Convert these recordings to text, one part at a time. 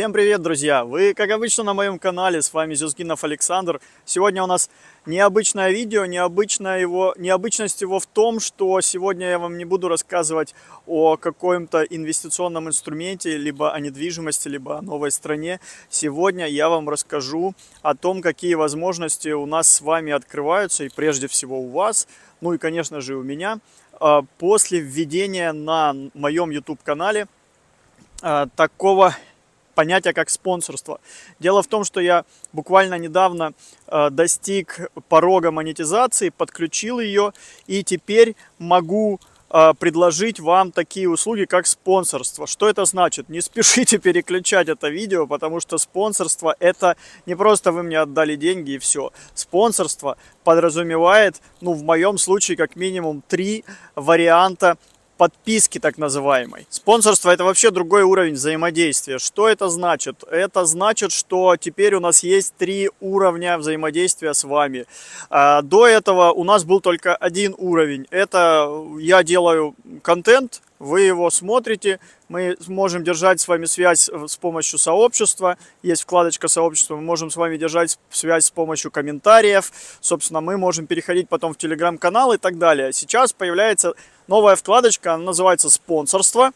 Всем привет, друзья! Вы, как обычно, на моем канале, с вами Зюзгинов Александр. Сегодня у нас необычное видео, необычная его, необычность его в том, что сегодня я вам не буду рассказывать о каком-то инвестиционном инструменте, либо о недвижимости, либо о новой стране. Сегодня я вам расскажу о том, какие возможности у нас с вами открываются, и прежде всего у вас, ну и, конечно же, у меня, а, после введения на моем YouTube-канале а, такого понятия как спонсорство. Дело в том, что я буквально недавно э, достиг порога монетизации, подключил ее и теперь могу э, предложить вам такие услуги, как спонсорство. Что это значит? Не спешите переключать это видео, потому что спонсорство это не просто вы мне отдали деньги и все. Спонсорство подразумевает, ну в моем случае как минимум три варианта подписки так называемой. Спонсорство это вообще другой уровень взаимодействия. Что это значит? Это значит, что теперь у нас есть три уровня взаимодействия с вами. А, до этого у нас был только один уровень. Это я делаю контент, вы его смотрите, мы можем держать с вами связь с помощью сообщества, есть вкладочка сообщества, мы можем с вами держать связь с помощью комментариев, собственно, мы можем переходить потом в телеграм-канал и так далее. Сейчас появляется новая вкладочка, она называется «Спонсорство».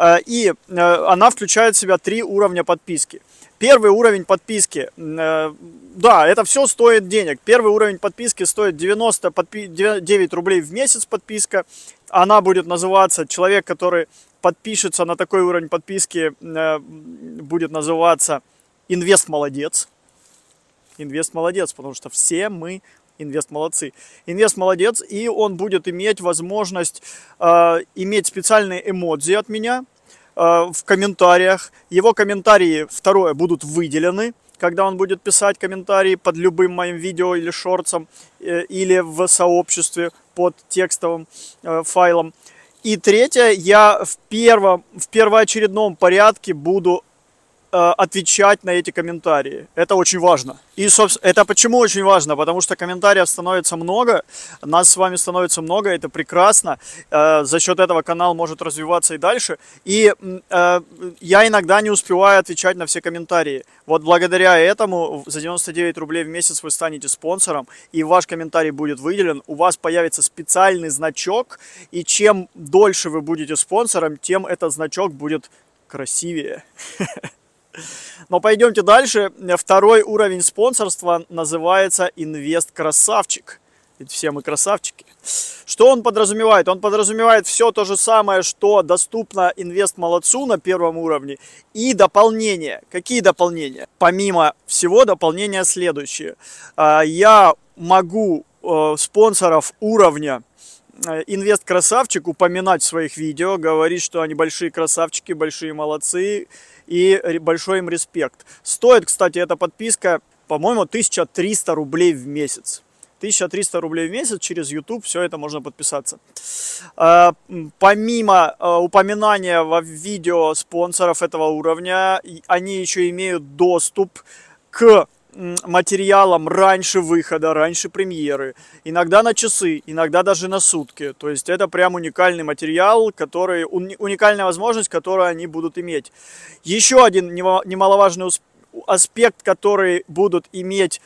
Э, и э, она включает в себя три уровня подписки. Первый уровень подписки, э, да, это все стоит денег. Первый уровень подписки стоит 99 рублей в месяц подписка. Она будет называться, человек, который подпишется на такой уровень подписки, будет называться «Инвест молодец». Инвест молодец, потому что все мы Инвест молодцы. Инвест молодец, и он будет иметь возможность э, иметь специальные эмодзи от меня в комментариях. Его комментарии, второе, будут выделены, когда он будет писать комментарии под любым моим видео или шортсом, э, или в сообществе под текстовым э, файлом. И третье, я в, первом, в первоочередном порядке буду Э, отвечать на эти комментарии. Это очень важно. И, собственно, это почему очень важно? Потому что комментариев становится много, нас с вами становится много, это прекрасно. Э, за счет этого канал может развиваться и дальше. И э, я иногда не успеваю отвечать на все комментарии. Вот благодаря этому за 99 рублей в месяц вы станете спонсором, и ваш комментарий будет выделен, у вас появится специальный значок, и чем дольше вы будете спонсором, тем этот значок будет красивее. Но пойдемте дальше. Второй уровень спонсорства называется инвест-красавчик. Ведь все мы красавчики. Что он подразумевает? Он подразумевает все то же самое, что доступно инвест-молодцу на первом уровне и дополнение. Какие дополнения? Помимо всего, дополнения следующие. А, я могу э, спонсоров уровня э, инвест-красавчик упоминать в своих видео, говорить, что они большие красавчики, большие молодцы, и большой им респект. Стоит, кстати, эта подписка, по-моему, 1300 рублей в месяц. 1300 рублей в месяц через YouTube, все это можно подписаться. А, помимо а, упоминания в видео спонсоров этого уровня, они еще имеют доступ к материалом раньше выхода, раньше премьеры, иногда на часы, иногда даже на сутки. То есть это прям уникальный материал, который, уникальная возможность, которую они будут иметь. Еще один немаловажный аспект, который будут иметь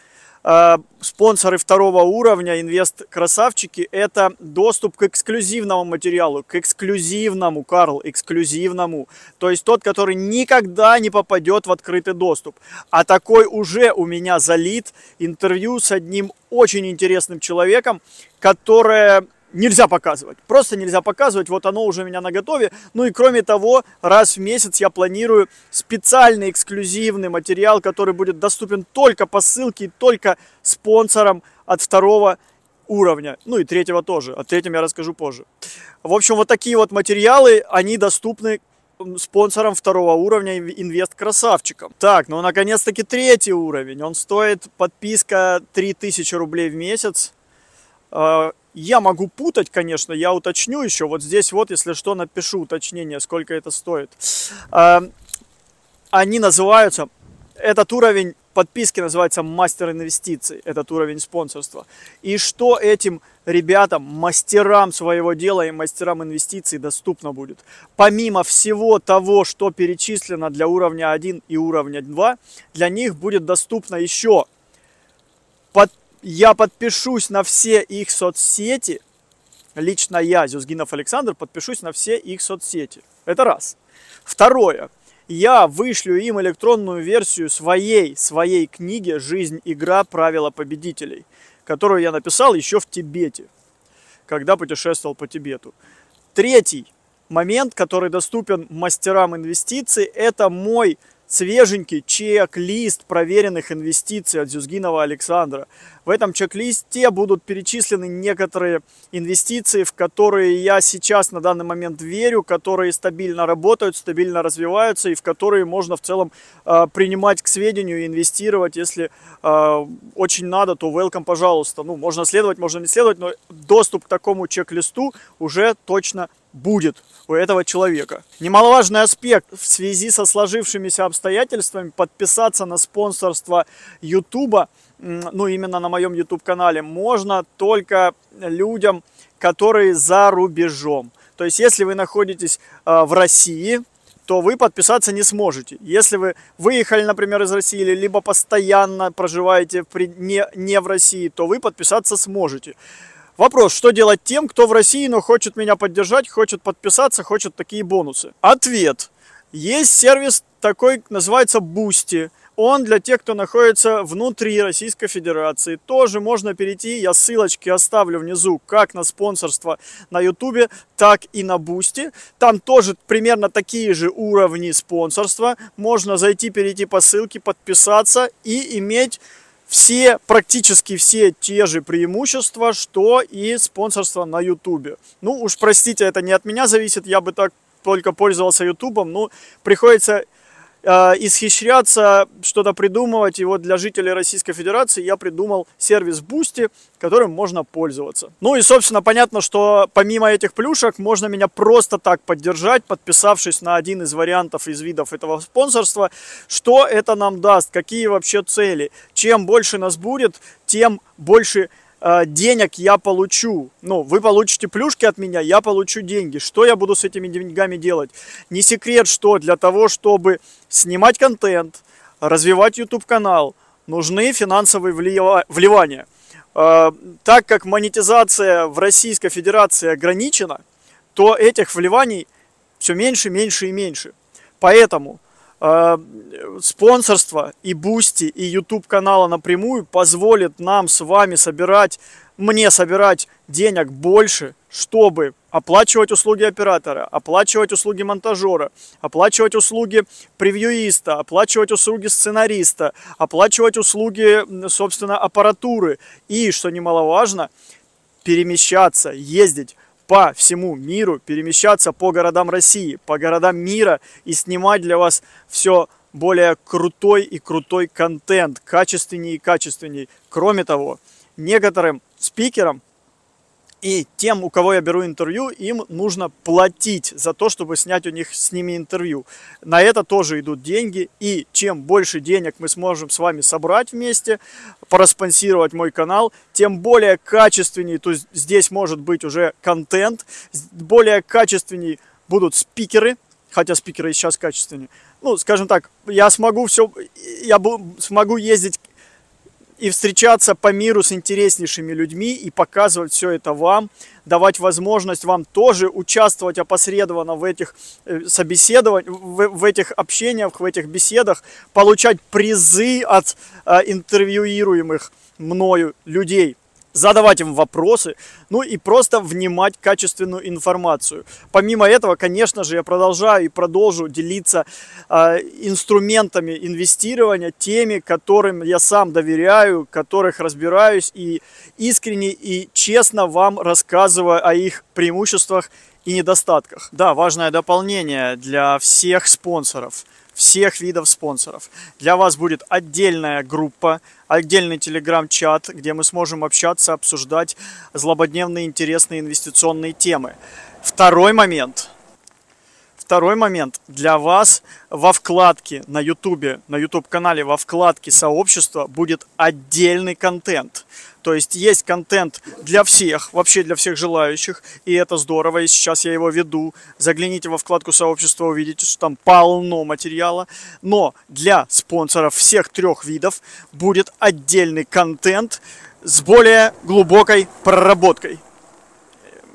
спонсоры второго уровня, инвест-красавчики, это доступ к эксклюзивному материалу, к эксклюзивному, Карл, эксклюзивному. То есть тот, который никогда не попадет в открытый доступ. А такой уже у меня залит интервью с одним очень интересным человеком, которое нельзя показывать. Просто нельзя показывать, вот оно уже у меня на готове. Ну и кроме того, раз в месяц я планирую специальный эксклюзивный материал, который будет доступен только по ссылке, только спонсорам от второго уровня. Ну и третьего тоже. О третьем я расскажу позже. В общем, вот такие вот материалы, они доступны спонсором второго уровня инвест-красавчиком. Так, ну наконец-таки третий уровень. Он стоит подписка 3000 рублей в месяц. Я могу путать, конечно, я уточню еще. Вот здесь вот, если что, напишу уточнение, сколько это стоит. А, они называются, этот уровень подписки называется мастер инвестиций, этот уровень спонсорства. И что этим ребятам, мастерам своего дела и мастерам инвестиций доступно будет. Помимо всего того, что перечислено для уровня 1 и уровня 2, для них будет доступно еще я подпишусь на все их соцсети, лично я, Зюзгинов Александр, подпишусь на все их соцсети. Это раз. Второе. Я вышлю им электронную версию своей, своей книги «Жизнь, игра, правила победителей», которую я написал еще в Тибете, когда путешествовал по Тибету. Третий момент, который доступен мастерам инвестиций, это мой свеженький чек-лист проверенных инвестиций от Зюзгинова Александра. В этом чек-листе будут перечислены некоторые инвестиции, в которые я сейчас на данный момент верю, которые стабильно работают, стабильно развиваются и в которые можно в целом э, принимать к сведению и инвестировать. Если э, очень надо, то welcome, пожалуйста. Ну, можно следовать, можно не следовать, но доступ к такому чек-листу уже точно будет у этого человека. Немаловажный аспект в связи со сложившимися обстоятельствами подписаться на спонсорство YouTube, ну именно на моем YouTube канале, можно только людям, которые за рубежом. То есть, если вы находитесь э, в России, то вы подписаться не сможете. Если вы выехали, например, из России, либо постоянно проживаете не, не в России, то вы подписаться сможете. Вопрос, что делать тем, кто в России, но хочет меня поддержать, хочет подписаться, хочет такие бонусы? Ответ. Есть сервис такой, называется Boosty. Он для тех, кто находится внутри Российской Федерации. Тоже можно перейти, я ссылочки оставлю внизу, как на спонсорство на Ютубе, так и на Boosty. Там тоже примерно такие же уровни спонсорства. Можно зайти, перейти по ссылке, подписаться и иметь все, практически все те же преимущества, что и спонсорство на Ютубе. Ну уж простите, это не от меня зависит, я бы так только пользовался Ютубом, ну приходится исхищряться, что-то придумывать. И вот для жителей Российской Федерации я придумал сервис Boosty, которым можно пользоваться. Ну и, собственно, понятно, что помимо этих плюшек можно меня просто так поддержать, подписавшись на один из вариантов из видов этого спонсорства. Что это нам даст? Какие вообще цели? Чем больше нас будет, тем больше Э, денег я получу. Ну, вы получите плюшки от меня, я получу деньги. Что я буду с этими деньгами делать? Не секрет, что для того, чтобы снимать контент, развивать YouTube канал, нужны финансовые вливания. Э, так как монетизация в Российской Федерации ограничена, то этих вливаний все меньше, меньше и меньше. Поэтому э, спонсорство и Boosty, и YouTube канала напрямую позволит нам с вами собирать, мне собирать денег больше, чтобы оплачивать услуги оператора, оплачивать услуги монтажера, оплачивать услуги превьюиста, оплачивать услуги сценариста, оплачивать услуги, собственно, аппаратуры. И, что немаловажно, перемещаться, ездить по всему миру, перемещаться по городам России, по городам мира и снимать для вас все более крутой и крутой контент, качественнее и качественней. Кроме того, некоторым спикерам и тем, у кого я беру интервью, им нужно платить за то, чтобы снять у них с ними интервью. На это тоже идут деньги. И чем больше денег мы сможем с вами собрать вместе, проспонсировать мой канал, тем более качественней, то есть здесь может быть уже контент, более качественней будут спикеры, хотя спикеры сейчас качественнее. Ну, скажем так, я смогу все, я смогу ездить и встречаться по миру с интереснейшими людьми и показывать все это вам, давать возможность вам тоже участвовать опосредованно в этих э, собеседованиях, в, в этих общениях, в этих беседах, получать призы от э, интервьюируемых мною людей задавать им вопросы, ну и просто внимать качественную информацию. Помимо этого, конечно же, я продолжаю и продолжу делиться э, инструментами инвестирования, теми, которым я сам доверяю, которых разбираюсь и искренне и честно вам рассказываю о их преимуществах и недостатках. Да, важное дополнение для всех спонсоров – всех видов спонсоров. Для вас будет отдельная группа, отдельный телеграм-чат, где мы сможем общаться, обсуждать злободневные интересные инвестиционные темы. Второй момент. Второй момент. Для вас во вкладке на YouTube, на YouTube-канале, во вкладке сообщества будет отдельный контент. То есть есть контент для всех, вообще для всех желающих, и это здорово, и сейчас я его веду. Загляните во вкладку сообщества, увидите, что там полно материала. Но для спонсоров всех трех видов будет отдельный контент с более глубокой проработкой.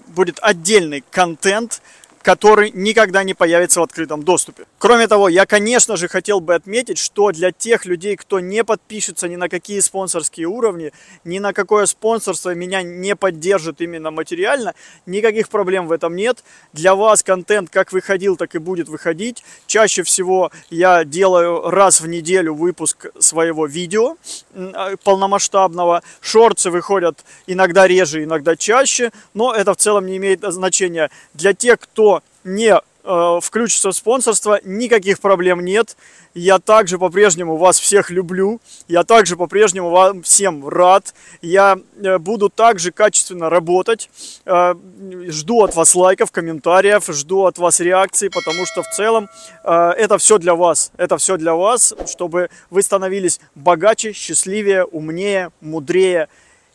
Будет отдельный контент, который никогда не появится в открытом доступе. Кроме того, я, конечно же, хотел бы отметить, что для тех людей, кто не подпишется ни на какие спонсорские уровни, ни на какое спонсорство меня не поддержит именно материально, никаких проблем в этом нет. Для вас контент как выходил, так и будет выходить. Чаще всего я делаю раз в неделю выпуск своего видео а, полномасштабного. Шорты выходят иногда реже, иногда чаще, но это в целом не имеет значения. Для тех, кто не э, включится в спонсорство, никаких проблем нет. Я также по-прежнему вас всех люблю. Я также по-прежнему вам всем рад. Я э, буду также качественно работать. Э, жду от вас лайков, комментариев, жду от вас реакций, потому что в целом это все для вас. Это все для вас, чтобы вы становились богаче, счастливее, умнее, мудрее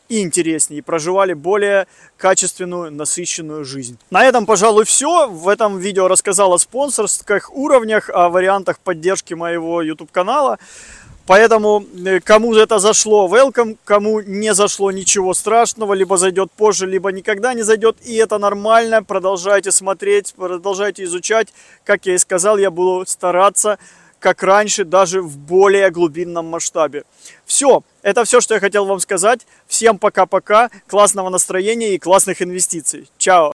и интереснее, и проживали более качественную, насыщенную жизнь. На этом, пожалуй, все. В этом видео рассказал о спонсорских уровнях, о вариантах поддержки моего YouTube-канала. Поэтому, э, кому это зашло, welcome, кому не зашло, ничего страшного, либо зайдет позже, либо никогда не зайдет, и это нормально, продолжайте смотреть, продолжайте изучать, как я и сказал, я буду стараться как раньше, даже в более глубинном масштабе. Все, это все, что я хотел вам сказать. Всем пока-пока, классного настроения и классных инвестиций. Чао!